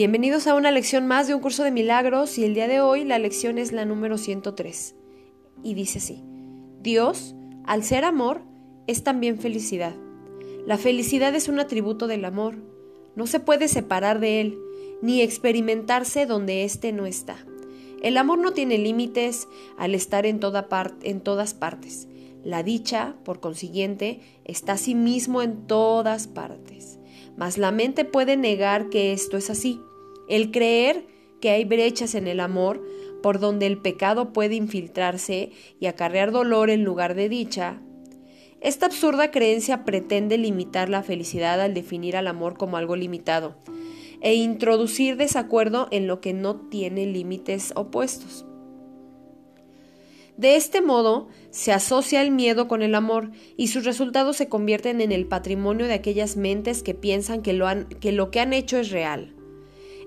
Bienvenidos a una lección más de un curso de milagros y el día de hoy la lección es la número 103 y dice así, Dios, al ser amor, es también felicidad. La felicidad es un atributo del amor, no se puede separar de él, ni experimentarse donde éste no está. El amor no tiene límites al estar en, toda en todas partes. La dicha, por consiguiente, está sí mismo en todas partes. Mas la mente puede negar que esto es así. El creer que hay brechas en el amor por donde el pecado puede infiltrarse y acarrear dolor en lugar de dicha. Esta absurda creencia pretende limitar la felicidad al definir al amor como algo limitado e introducir desacuerdo en lo que no tiene límites opuestos. De este modo, se asocia el miedo con el amor y sus resultados se convierten en el patrimonio de aquellas mentes que piensan que lo, que, lo que han hecho es real.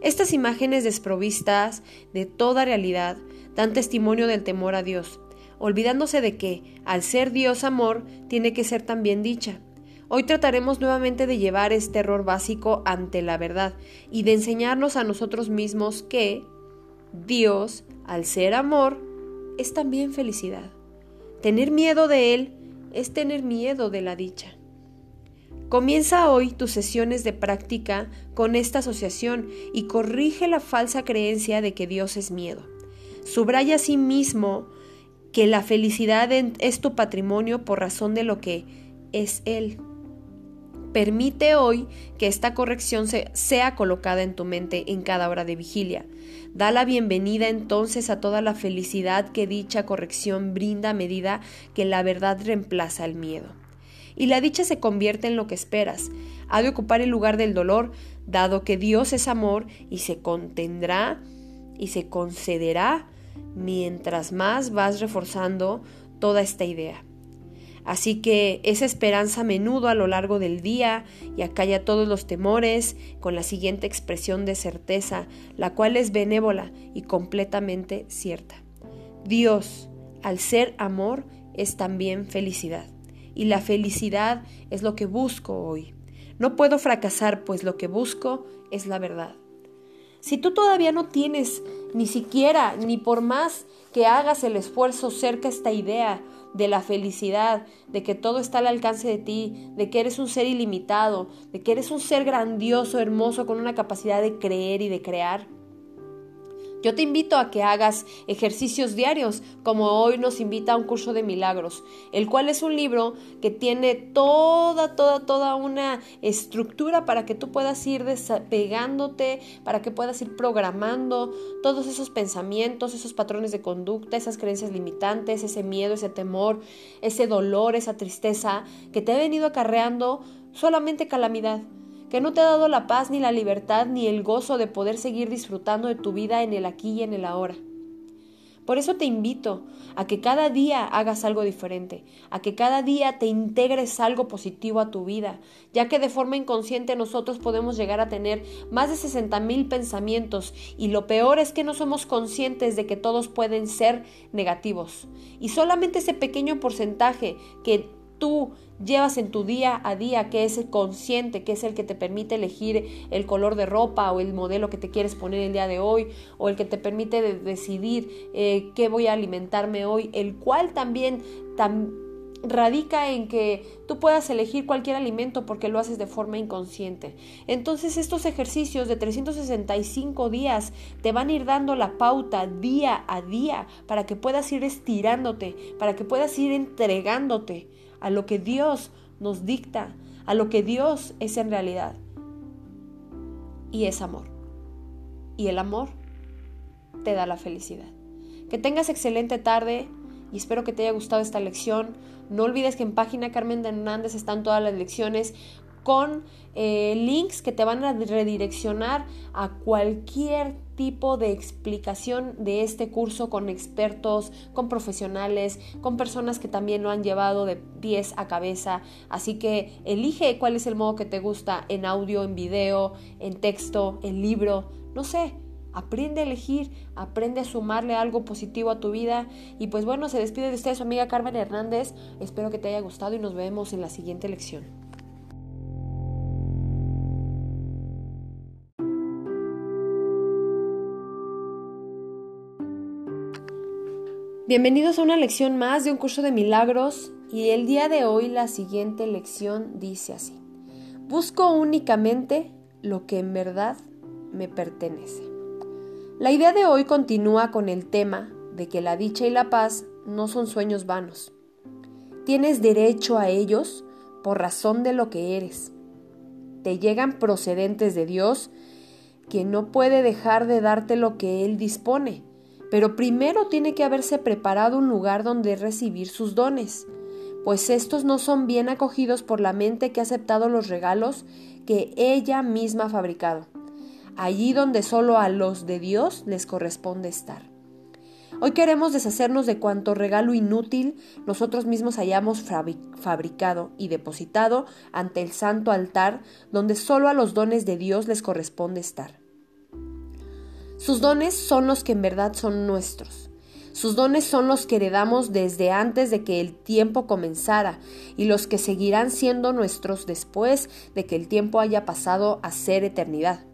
Estas imágenes desprovistas de toda realidad dan testimonio del temor a Dios, olvidándose de que, al ser Dios amor, tiene que ser también dicha. Hoy trataremos nuevamente de llevar este error básico ante la verdad y de enseñarnos a nosotros mismos que Dios, al ser amor, es también felicidad. Tener miedo de Él es tener miedo de la dicha. Comienza hoy tus sesiones de práctica con esta asociación y corrige la falsa creencia de que Dios es miedo. Subraya a sí mismo que la felicidad es tu patrimonio por razón de lo que es Él. Permite hoy que esta corrección sea colocada en tu mente en cada hora de vigilia. Da la bienvenida entonces a toda la felicidad que dicha corrección brinda a medida que la verdad reemplaza el miedo. Y la dicha se convierte en lo que esperas. Ha de ocupar el lugar del dolor, dado que Dios es amor y se contendrá y se concederá mientras más vas reforzando toda esta idea. Así que esa esperanza a menudo a lo largo del día y acalla todos los temores con la siguiente expresión de certeza, la cual es benévola y completamente cierta. Dios, al ser amor, es también felicidad. Y la felicidad es lo que busco hoy. No puedo fracasar, pues lo que busco es la verdad. Si tú todavía no tienes ni siquiera, ni por más que hagas el esfuerzo cerca esta idea de la felicidad, de que todo está al alcance de ti, de que eres un ser ilimitado, de que eres un ser grandioso, hermoso, con una capacidad de creer y de crear, yo te invito a que hagas ejercicios diarios, como hoy nos invita a un curso de milagros, el cual es un libro que tiene toda, toda, toda una estructura para que tú puedas ir despegándote, para que puedas ir programando todos esos pensamientos, esos patrones de conducta, esas creencias limitantes, ese miedo, ese temor, ese dolor, esa tristeza que te ha venido acarreando solamente calamidad que no te ha dado la paz ni la libertad ni el gozo de poder seguir disfrutando de tu vida en el aquí y en el ahora. Por eso te invito a que cada día hagas algo diferente, a que cada día te integres algo positivo a tu vida, ya que de forma inconsciente nosotros podemos llegar a tener más de 60 mil pensamientos y lo peor es que no somos conscientes de que todos pueden ser negativos. Y solamente ese pequeño porcentaje que tú llevas en tu día a día, que es el consciente, que es el que te permite elegir el color de ropa o el modelo que te quieres poner el día de hoy, o el que te permite decidir eh, qué voy a alimentarme hoy, el cual también radica en que tú puedas elegir cualquier alimento porque lo haces de forma inconsciente. Entonces estos ejercicios de 365 días te van a ir dando la pauta día a día para que puedas ir estirándote, para que puedas ir entregándote a lo que Dios nos dicta, a lo que Dios es en realidad. Y es amor. Y el amor te da la felicidad. Que tengas excelente tarde y espero que te haya gustado esta lección. No olvides que en página Carmen de Hernández están todas las lecciones con eh, links que te van a redireccionar a cualquier tipo de explicación de este curso con expertos, con profesionales, con personas que también lo han llevado de pies a cabeza. Así que elige cuál es el modo que te gusta en audio, en video, en texto, en libro, no sé. Aprende a elegir, aprende a sumarle algo positivo a tu vida. Y pues bueno, se despide de usted su amiga Carmen Hernández. Espero que te haya gustado y nos vemos en la siguiente lección. Bienvenidos a una lección más de un curso de milagros y el día de hoy la siguiente lección dice así. Busco únicamente lo que en verdad me pertenece. La idea de hoy continúa con el tema de que la dicha y la paz no son sueños vanos. Tienes derecho a ellos por razón de lo que eres. Te llegan procedentes de Dios que no puede dejar de darte lo que Él dispone pero primero tiene que haberse preparado un lugar donde recibir sus dones, pues estos no son bien acogidos por la mente que ha aceptado los regalos que ella misma ha fabricado, allí donde solo a los de Dios les corresponde estar. Hoy queremos deshacernos de cuanto regalo inútil nosotros mismos hayamos fabricado y depositado ante el santo altar donde solo a los dones de Dios les corresponde estar. Sus dones son los que en verdad son nuestros. Sus dones son los que heredamos desde antes de que el tiempo comenzara y los que seguirán siendo nuestros después de que el tiempo haya pasado a ser eternidad.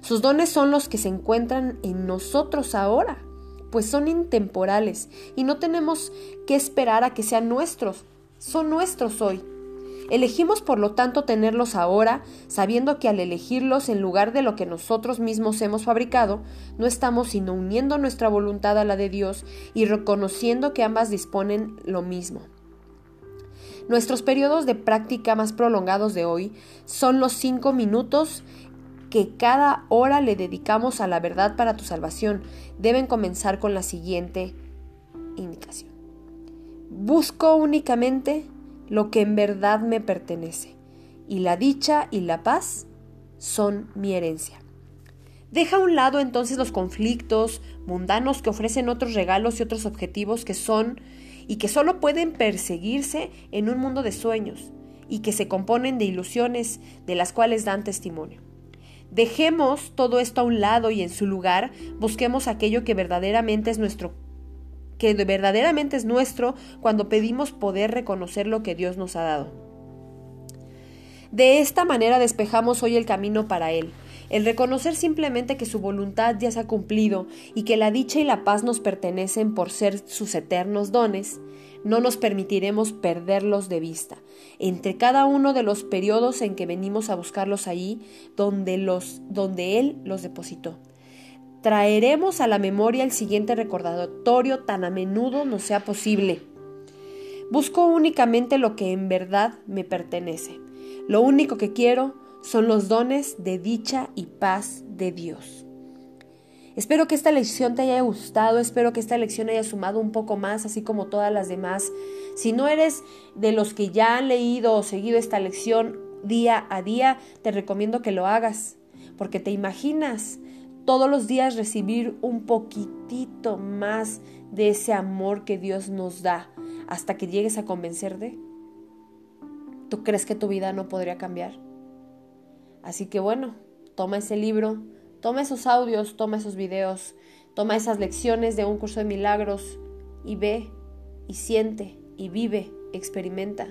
Sus dones son los que se encuentran en nosotros ahora, pues son intemporales y no tenemos que esperar a que sean nuestros, son nuestros hoy. Elegimos por lo tanto tenerlos ahora, sabiendo que al elegirlos en lugar de lo que nosotros mismos hemos fabricado, no estamos sino uniendo nuestra voluntad a la de Dios y reconociendo que ambas disponen lo mismo. Nuestros periodos de práctica más prolongados de hoy son los cinco minutos que cada hora le dedicamos a la verdad para tu salvación. Deben comenzar con la siguiente indicación. Busco únicamente lo que en verdad me pertenece, y la dicha y la paz son mi herencia. Deja a un lado entonces los conflictos mundanos que ofrecen otros regalos y otros objetivos que son y que solo pueden perseguirse en un mundo de sueños y que se componen de ilusiones de las cuales dan testimonio. Dejemos todo esto a un lado y en su lugar busquemos aquello que verdaderamente es nuestro que verdaderamente es nuestro cuando pedimos poder reconocer lo que Dios nos ha dado. De esta manera despejamos hoy el camino para Él, el reconocer simplemente que su voluntad ya se ha cumplido y que la dicha y la paz nos pertenecen por ser sus eternos dones, no nos permitiremos perderlos de vista, entre cada uno de los periodos en que venimos a buscarlos allí donde, los, donde Él los depositó traeremos a la memoria el siguiente recordatorio tan a menudo no sea posible. Busco únicamente lo que en verdad me pertenece. Lo único que quiero son los dones de dicha y paz de Dios. Espero que esta lección te haya gustado, espero que esta lección haya sumado un poco más, así como todas las demás. Si no eres de los que ya han leído o seguido esta lección día a día, te recomiendo que lo hagas, porque te imaginas todos los días recibir un poquitito más de ese amor que Dios nos da hasta que llegues a convencerte? ¿Tú crees que tu vida no podría cambiar? Así que bueno, toma ese libro, toma esos audios, toma esos videos, toma esas lecciones de un curso de milagros y ve y siente y vive, experimenta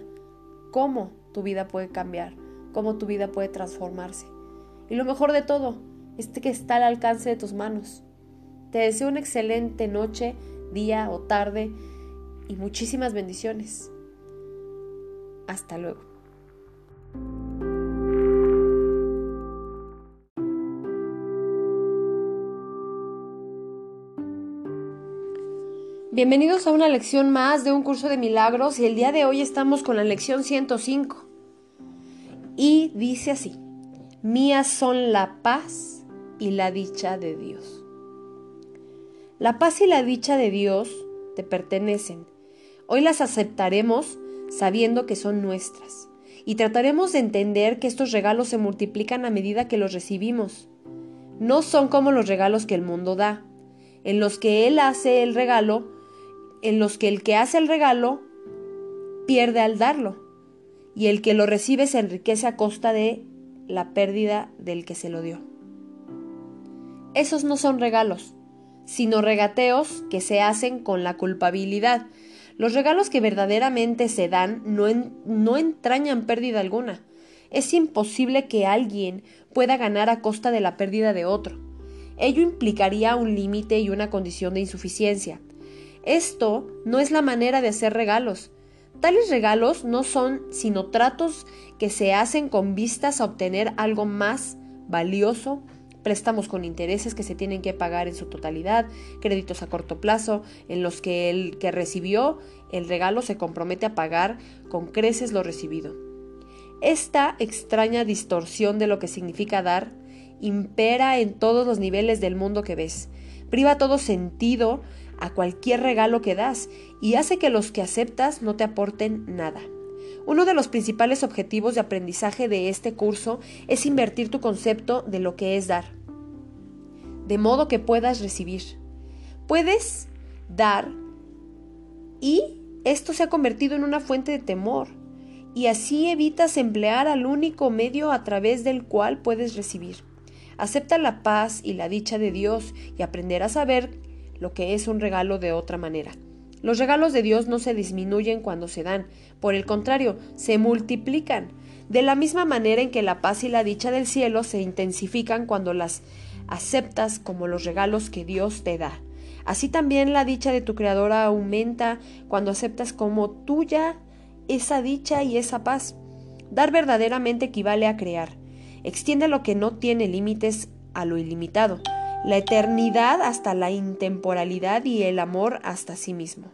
cómo tu vida puede cambiar, cómo tu vida puede transformarse. Y lo mejor de todo, este que está al alcance de tus manos. Te deseo una excelente noche, día o tarde y muchísimas bendiciones. Hasta luego. Bienvenidos a una lección más de un curso de milagros y el día de hoy estamos con la lección 105. Y dice así, mías son la paz y la dicha de Dios. La paz y la dicha de Dios te pertenecen. Hoy las aceptaremos sabiendo que son nuestras y trataremos de entender que estos regalos se multiplican a medida que los recibimos. No son como los regalos que el mundo da, en los que Él hace el regalo, en los que el que hace el regalo pierde al darlo, y el que lo recibe se enriquece a costa de la pérdida del que se lo dio. Esos no son regalos, sino regateos que se hacen con la culpabilidad. Los regalos que verdaderamente se dan no, no entrañan pérdida alguna. Es imposible que alguien pueda ganar a costa de la pérdida de otro. Ello implicaría un límite y una condición de insuficiencia. Esto no es la manera de hacer regalos. Tales regalos no son sino tratos que se hacen con vistas a obtener algo más valioso, préstamos con intereses que se tienen que pagar en su totalidad, créditos a corto plazo, en los que el que recibió el regalo se compromete a pagar con creces lo recibido. Esta extraña distorsión de lo que significa dar impera en todos los niveles del mundo que ves, priva todo sentido a cualquier regalo que das y hace que los que aceptas no te aporten nada. Uno de los principales objetivos de aprendizaje de este curso es invertir tu concepto de lo que es dar, de modo que puedas recibir. Puedes dar y esto se ha convertido en una fuente de temor y así evitas emplear al único medio a través del cual puedes recibir. Acepta la paz y la dicha de Dios y aprenderás a ver lo que es un regalo de otra manera. Los regalos de Dios no se disminuyen cuando se dan, por el contrario, se multiplican, de la misma manera en que la paz y la dicha del cielo se intensifican cuando las aceptas como los regalos que Dios te da. Así también la dicha de tu Creadora aumenta cuando aceptas como tuya esa dicha y esa paz. Dar verdaderamente equivale a crear. Extiende lo que no tiene límites a lo ilimitado la eternidad hasta la intemporalidad y el amor hasta sí mismo.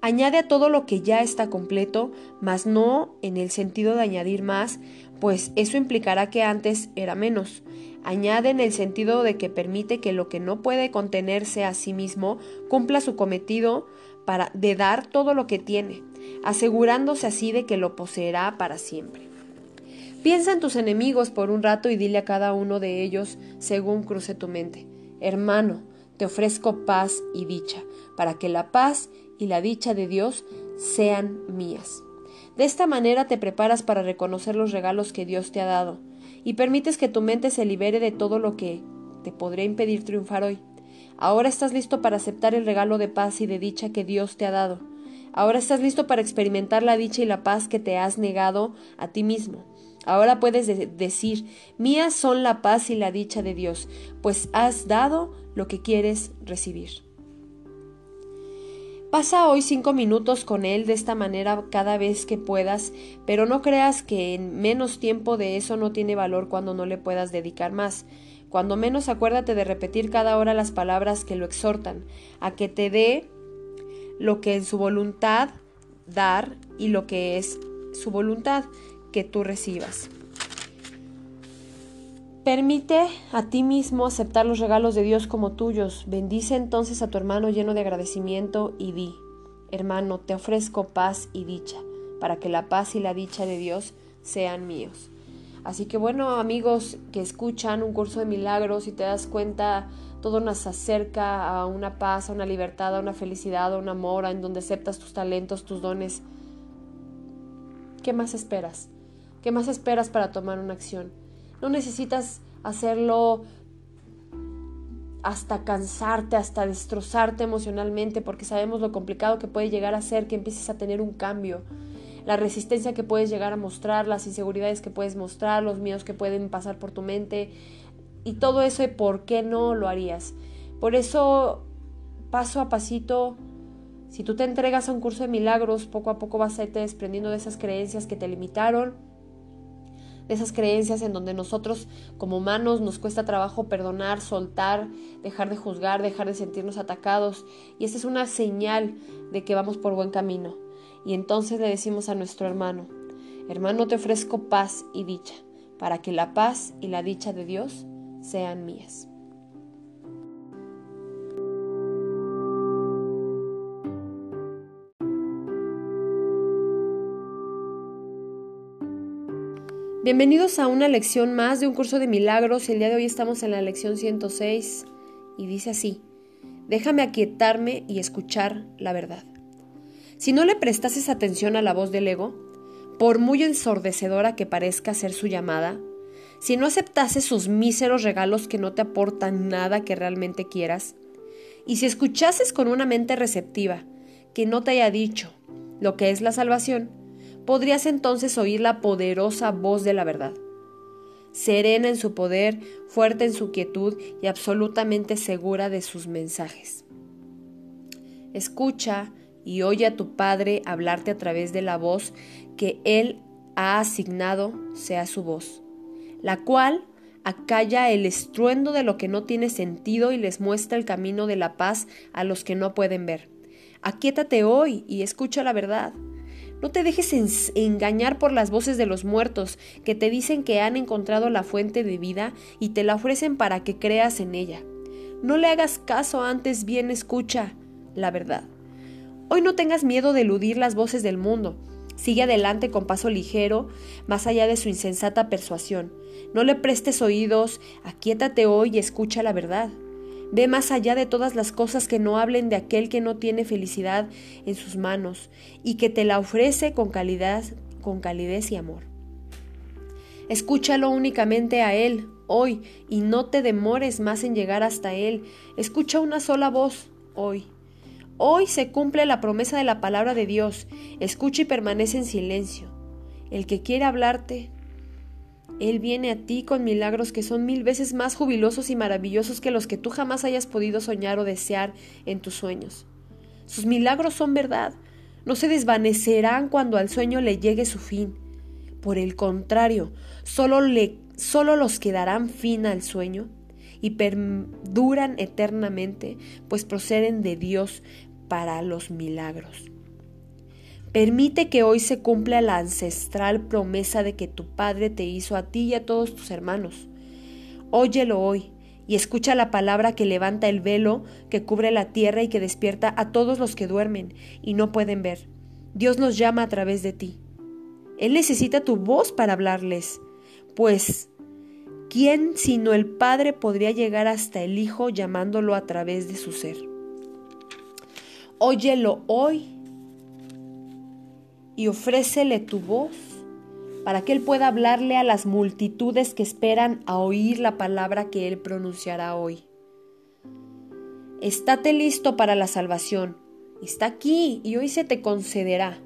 Añade a todo lo que ya está completo, mas no en el sentido de añadir más, pues eso implicará que antes era menos. Añade en el sentido de que permite que lo que no puede contenerse a sí mismo cumpla su cometido para de dar todo lo que tiene, asegurándose así de que lo poseerá para siempre. Piensa en tus enemigos por un rato y dile a cada uno de ellos según cruce tu mente. Hermano, te ofrezco paz y dicha, para que la paz y la dicha de Dios sean mías. De esta manera te preparas para reconocer los regalos que Dios te ha dado y permites que tu mente se libere de todo lo que te podría impedir triunfar hoy. Ahora estás listo para aceptar el regalo de paz y de dicha que Dios te ha dado. Ahora estás listo para experimentar la dicha y la paz que te has negado a ti mismo. Ahora puedes decir, mías son la paz y la dicha de Dios, pues has dado lo que quieres recibir. Pasa hoy cinco minutos con Él de esta manera cada vez que puedas, pero no creas que en menos tiempo de eso no tiene valor cuando no le puedas dedicar más. Cuando menos acuérdate de repetir cada hora las palabras que lo exhortan, a que te dé lo que en su voluntad dar y lo que es su voluntad que tú recibas. Permite a ti mismo aceptar los regalos de Dios como tuyos. Bendice entonces a tu hermano lleno de agradecimiento y di, hermano, te ofrezco paz y dicha, para que la paz y la dicha de Dios sean míos. Así que bueno, amigos que escuchan un curso de milagros y te das cuenta, todo nos acerca a una paz, a una libertad, a una felicidad, a un amor, en donde aceptas tus talentos, tus dones. ¿Qué más esperas? ¿Qué más esperas para tomar una acción? No necesitas hacerlo hasta cansarte, hasta destrozarte emocionalmente, porque sabemos lo complicado que puede llegar a ser que empieces a tener un cambio, la resistencia que puedes llegar a mostrar, las inseguridades que puedes mostrar, los miedos que pueden pasar por tu mente y todo eso por qué no lo harías. Por eso, paso a pasito, si tú te entregas a un curso de milagros, poco a poco vas a irte desprendiendo de esas creencias que te limitaron de esas creencias en donde nosotros como humanos nos cuesta trabajo perdonar, soltar, dejar de juzgar, dejar de sentirnos atacados. Y esa es una señal de que vamos por buen camino. Y entonces le decimos a nuestro hermano, hermano te ofrezco paz y dicha, para que la paz y la dicha de Dios sean mías. Bienvenidos a una lección más de un curso de milagros. El día de hoy estamos en la lección 106 y dice así, déjame aquietarme y escuchar la verdad. Si no le prestases atención a la voz del ego, por muy ensordecedora que parezca ser su llamada, si no aceptases sus míseros regalos que no te aportan nada que realmente quieras, y si escuchases con una mente receptiva que no te haya dicho lo que es la salvación, podrías entonces oír la poderosa voz de la verdad. serena en su poder, fuerte en su quietud y absolutamente segura de sus mensajes. Escucha y oye a tu Padre hablarte a través de la voz que Él ha asignado sea su voz, la cual acalla el estruendo de lo que no tiene sentido y les muestra el camino de la paz a los que no pueden ver. Aquíétate hoy y escucha la verdad. No te dejes engañar por las voces de los muertos que te dicen que han encontrado la fuente de vida y te la ofrecen para que creas en ella. No le hagas caso, antes bien escucha la verdad. Hoy no tengas miedo de eludir las voces del mundo. Sigue adelante con paso ligero, más allá de su insensata persuasión. No le prestes oídos, aquíétate hoy y escucha la verdad. Ve más allá de todas las cosas que no hablen de aquel que no tiene felicidad en sus manos y que te la ofrece con calidez, con calidez y amor. Escúchalo únicamente a Él hoy y no te demores más en llegar hasta Él. Escucha una sola voz hoy. Hoy se cumple la promesa de la palabra de Dios. Escucha y permanece en silencio. El que quiere hablarte, él viene a ti con milagros que son mil veces más jubilosos y maravillosos que los que tú jamás hayas podido soñar o desear en tus sueños. Sus milagros son verdad, no se desvanecerán cuando al sueño le llegue su fin. Por el contrario, solo, le, solo los que darán fin al sueño y perduran eternamente, pues proceden de Dios para los milagros. Permite que hoy se cumpla la ancestral promesa de que tu Padre te hizo a ti y a todos tus hermanos. Óyelo hoy y escucha la palabra que levanta el velo que cubre la tierra y que despierta a todos los que duermen y no pueden ver. Dios nos llama a través de ti. Él necesita tu voz para hablarles, pues ¿quién sino el Padre podría llegar hasta el Hijo llamándolo a través de su ser? Óyelo hoy y ofrécele tu voz para que Él pueda hablarle a las multitudes que esperan a oír la palabra que Él pronunciará hoy. Estate listo para la salvación. Está aquí y hoy se te concederá.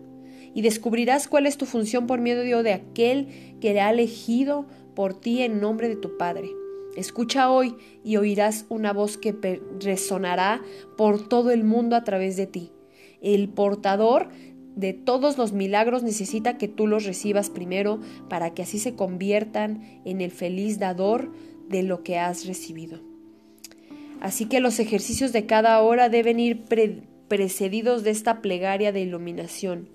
Y descubrirás cuál es tu función por medio de aquel que le ha elegido por ti en nombre de tu Padre. Escucha hoy y oirás una voz que resonará por todo el mundo a través de ti. El portador de todos los milagros necesita que tú los recibas primero para que así se conviertan en el feliz dador de lo que has recibido. Así que los ejercicios de cada hora deben ir precedidos de esta plegaria de iluminación.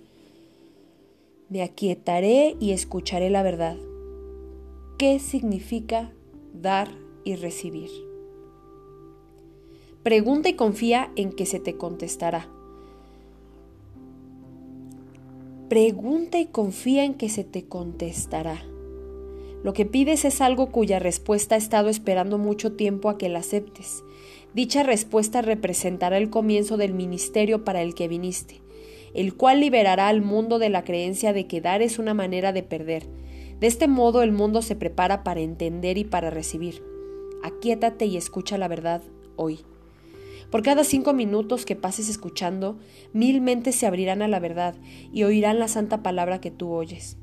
Me aquietaré y escucharé la verdad. ¿Qué significa dar y recibir? Pregunta y confía en que se te contestará. Pregunta y confía en que se te contestará. Lo que pides es algo cuya respuesta ha estado esperando mucho tiempo a que la aceptes. Dicha respuesta representará el comienzo del ministerio para el que viniste, el cual liberará al mundo de la creencia de que dar es una manera de perder. De este modo el mundo se prepara para entender y para recibir. Aquíétate y escucha la verdad hoy. Por cada cinco minutos que pases escuchando, mil mentes se abrirán a la verdad y oirán la santa palabra que tú oyes.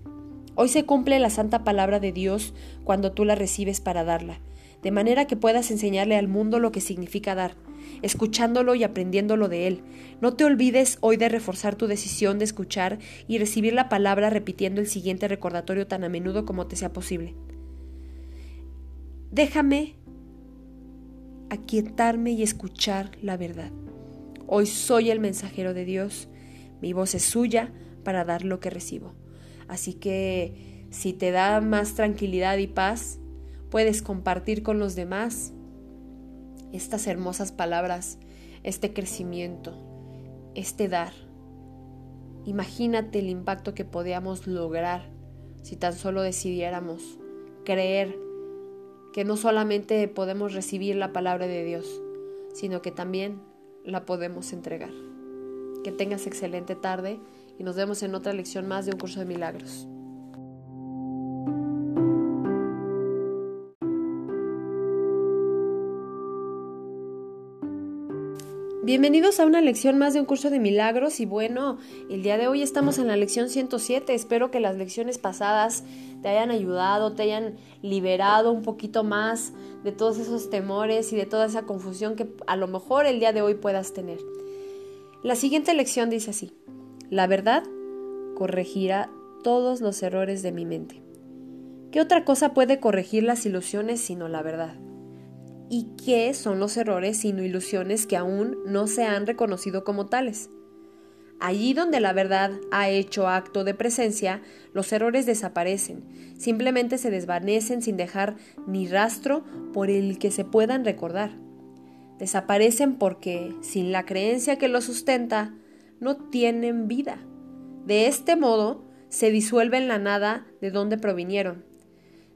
Hoy se cumple la santa palabra de Dios cuando tú la recibes para darla, de manera que puedas enseñarle al mundo lo que significa dar, escuchándolo y aprendiéndolo de él. No te olvides hoy de reforzar tu decisión de escuchar y recibir la palabra repitiendo el siguiente recordatorio tan a menudo como te sea posible. Déjame aquietarme y escuchar la verdad. Hoy soy el mensajero de Dios, mi voz es suya para dar lo que recibo. Así que si te da más tranquilidad y paz, puedes compartir con los demás estas hermosas palabras, este crecimiento, este dar. Imagínate el impacto que podíamos lograr si tan solo decidiéramos creer que no solamente podemos recibir la palabra de Dios, sino que también la podemos entregar. Que tengas excelente tarde y nos vemos en otra lección más de un curso de milagros. Bienvenidos a una lección más de un curso de milagros y bueno, el día de hoy estamos en la lección 107. Espero que las lecciones pasadas te hayan ayudado, te hayan liberado un poquito más de todos esos temores y de toda esa confusión que a lo mejor el día de hoy puedas tener. La siguiente lección dice así, la verdad corregirá todos los errores de mi mente. ¿Qué otra cosa puede corregir las ilusiones sino la verdad? ¿Y qué son los errores sino ilusiones que aún no se han reconocido como tales? Allí donde la verdad ha hecho acto de presencia, los errores desaparecen, simplemente se desvanecen sin dejar ni rastro por el que se puedan recordar. Desaparecen porque, sin la creencia que los sustenta, no tienen vida. De este modo, se disuelven la nada de donde provinieron.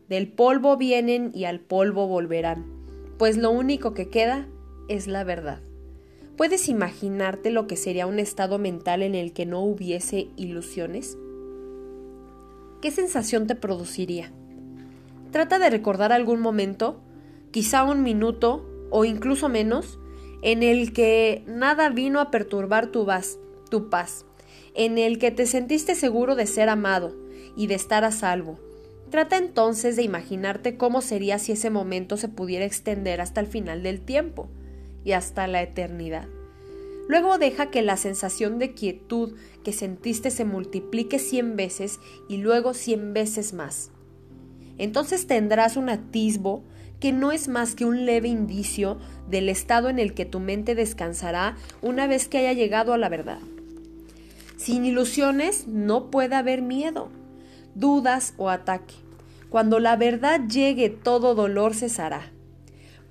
Del polvo vienen y al polvo volverán, pues lo único que queda es la verdad. ¿Puedes imaginarte lo que sería un estado mental en el que no hubiese ilusiones? ¿Qué sensación te produciría? Trata de recordar algún momento, quizá un minuto o incluso menos, en el que nada vino a perturbar tu paz, tu paz, en el que te sentiste seguro de ser amado y de estar a salvo. Trata entonces de imaginarte cómo sería si ese momento se pudiera extender hasta el final del tiempo y hasta la eternidad. Luego deja que la sensación de quietud que sentiste se multiplique cien veces y luego cien veces más. Entonces tendrás un atisbo que no es más que un leve indicio del estado en el que tu mente descansará una vez que haya llegado a la verdad. Sin ilusiones no puede haber miedo, dudas o ataque. Cuando la verdad llegue todo dolor cesará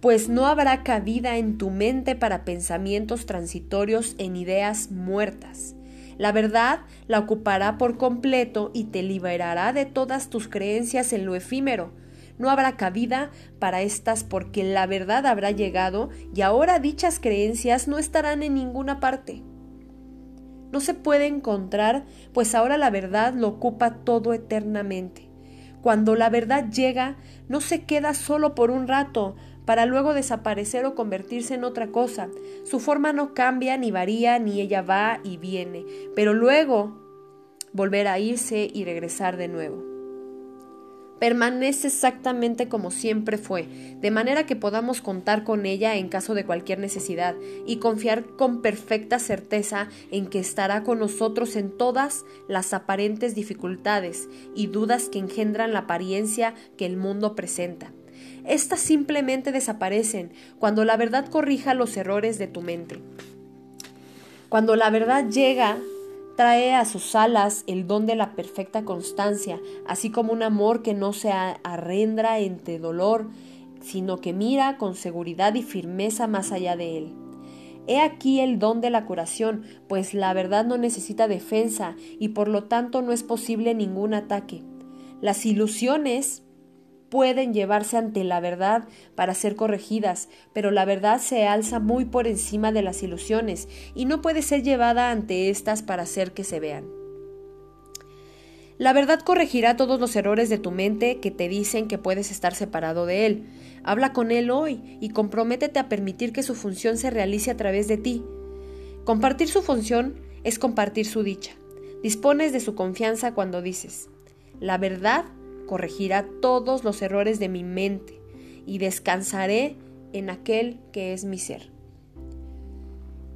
pues no habrá cabida en tu mente para pensamientos transitorios en ideas muertas. La verdad la ocupará por completo y te liberará de todas tus creencias en lo efímero. No habrá cabida para estas porque la verdad habrá llegado y ahora dichas creencias no estarán en ninguna parte. No se puede encontrar, pues ahora la verdad lo ocupa todo eternamente. Cuando la verdad llega, no se queda solo por un rato, para luego desaparecer o convertirse en otra cosa. Su forma no cambia ni varía, ni ella va y viene, pero luego volver a irse y regresar de nuevo. Permanece exactamente como siempre fue, de manera que podamos contar con ella en caso de cualquier necesidad y confiar con perfecta certeza en que estará con nosotros en todas las aparentes dificultades y dudas que engendran la apariencia que el mundo presenta. Estas simplemente desaparecen cuando la verdad corrija los errores de tu mente. Cuando la verdad llega, trae a sus alas el don de la perfecta constancia, así como un amor que no se arrendra entre dolor, sino que mira con seguridad y firmeza más allá de él. He aquí el don de la curación, pues la verdad no necesita defensa y por lo tanto no es posible ningún ataque. Las ilusiones pueden llevarse ante la verdad para ser corregidas, pero la verdad se alza muy por encima de las ilusiones y no puede ser llevada ante éstas para hacer que se vean. La verdad corregirá todos los errores de tu mente que te dicen que puedes estar separado de Él. Habla con Él hoy y comprométete a permitir que su función se realice a través de ti. Compartir su función es compartir su dicha. Dispones de su confianza cuando dices, la verdad corregirá todos los errores de mi mente y descansaré en aquel que es mi ser.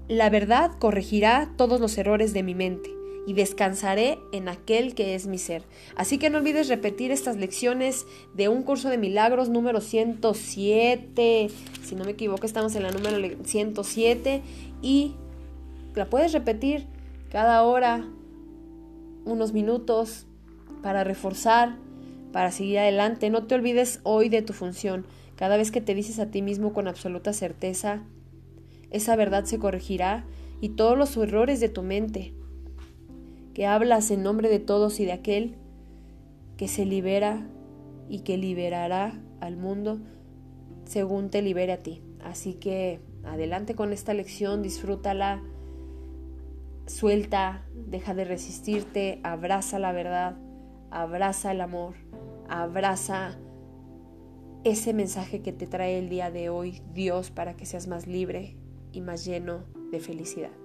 La verdad corregirá todos los errores de mi mente y descansaré en aquel que es mi ser. Así que no olvides repetir estas lecciones de un curso de milagros número 107. Si no me equivoco, estamos en la número 107 y la puedes repetir cada hora, unos minutos, para reforzar para seguir adelante. No te olvides hoy de tu función. Cada vez que te dices a ti mismo con absoluta certeza, esa verdad se corregirá y todos los errores de tu mente, que hablas en nombre de todos y de aquel que se libera y que liberará al mundo según te libere a ti. Así que adelante con esta lección, disfrútala, suelta, deja de resistirte, abraza la verdad, abraza el amor abraza ese mensaje que te trae el día de hoy Dios para que seas más libre y más lleno de felicidad.